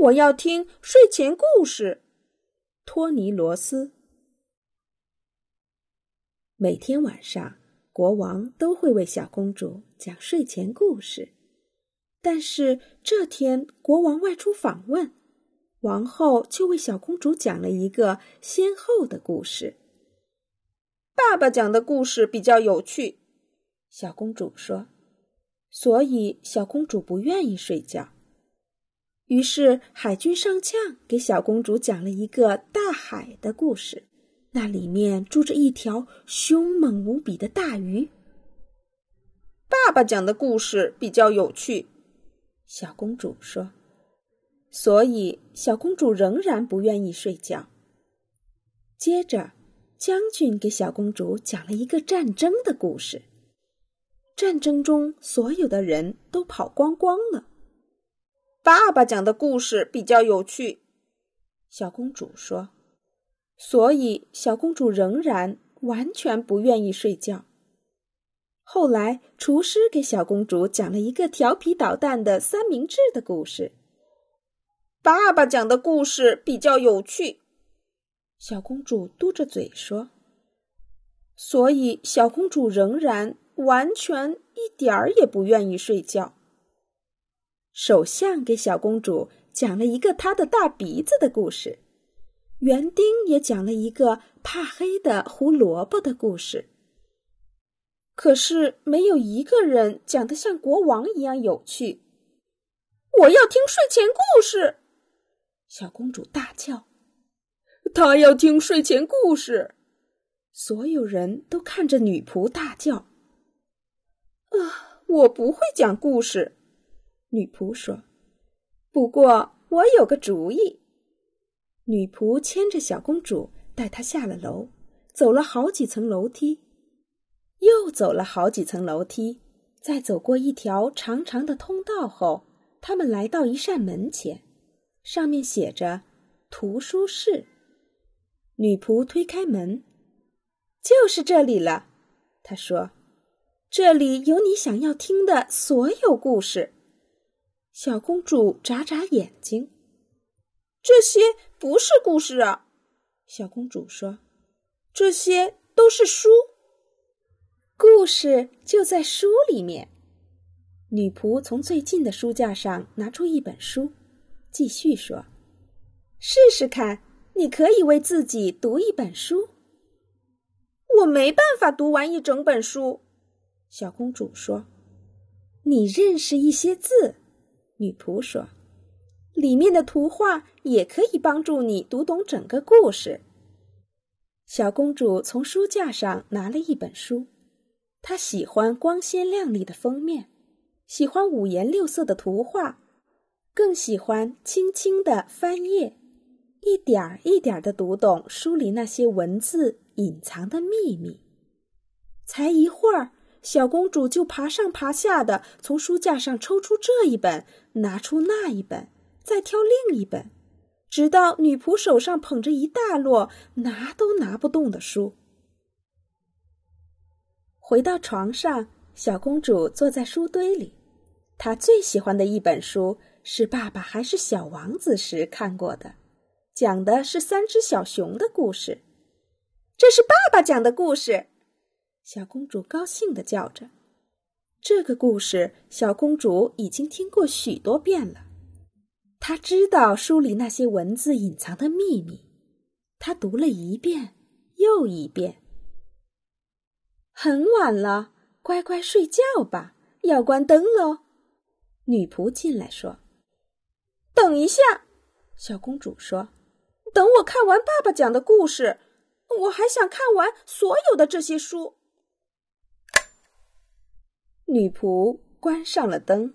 我要听睡前故事。托尼罗斯。每天晚上，国王都会为小公主讲睡前故事。但是这天，国王外出访问，王后就为小公主讲了一个先后的故事。爸爸讲的故事比较有趣，小公主说，所以小公主不愿意睡觉。于是海军上将给小公主讲了一个大海的故事，那里面住着一条凶猛无比的大鱼。爸爸讲的故事比较有趣，小公主说，所以小公主仍然不愿意睡觉。接着，将军给小公主讲了一个战争的故事，战争中所有的人都跑光光了。爸爸讲的故事比较有趣，小公主说，所以小公主仍然完全不愿意睡觉。后来，厨师给小公主讲了一个调皮捣蛋的三明治的故事。爸爸讲的故事比较有趣，小公主嘟着嘴说，所以小公主仍然完全一点儿也不愿意睡觉。首相给小公主讲了一个他的大鼻子的故事，园丁也讲了一个怕黑的胡萝卜的故事。可是没有一个人讲的像国王一样有趣。我要听睡前故事！小公主大叫：“她要听睡前故事！”所有人都看着女仆大叫：“啊，我不会讲故事。”女仆说：“不过我有个主意。”女仆牵着小公主，带她下了楼，走了好几层楼梯，又走了好几层楼梯，再走过一条长长的通道后，他们来到一扇门前，上面写着“图书室”。女仆推开门，就是这里了。她说：“这里有你想要听的所有故事。”小公主眨眨眼睛，这些不是故事啊。小公主说：“这些都是书，故事就在书里面。”女仆从最近的书架上拿出一本书，继续说：“试试看，你可以为自己读一本书。”我没办法读完一整本书，小公主说：“你认识一些字。”女仆说：“里面的图画也可以帮助你读懂整个故事。”小公主从书架上拿了一本书，她喜欢光鲜亮丽的封面，喜欢五颜六色的图画，更喜欢轻轻的翻页，一点儿一点儿的读懂书里那些文字隐藏的秘密。才一会儿。小公主就爬上爬下的，从书架上抽出这一本，拿出那一本，再挑另一本，直到女仆手上捧着一大摞拿都拿不动的书。回到床上，小公主坐在书堆里，她最喜欢的一本书是爸爸还是小王子时看过的，讲的是三只小熊的故事。这是爸爸讲的故事。小公主高兴的叫着：“这个故事，小公主已经听过许多遍了。她知道书里那些文字隐藏的秘密，她读了一遍又一遍。很晚了，乖乖睡觉吧，要关灯喽。”女仆进来说：“等一下。”小公主说：“等我看完爸爸讲的故事，我还想看完所有的这些书。”女仆关上了灯。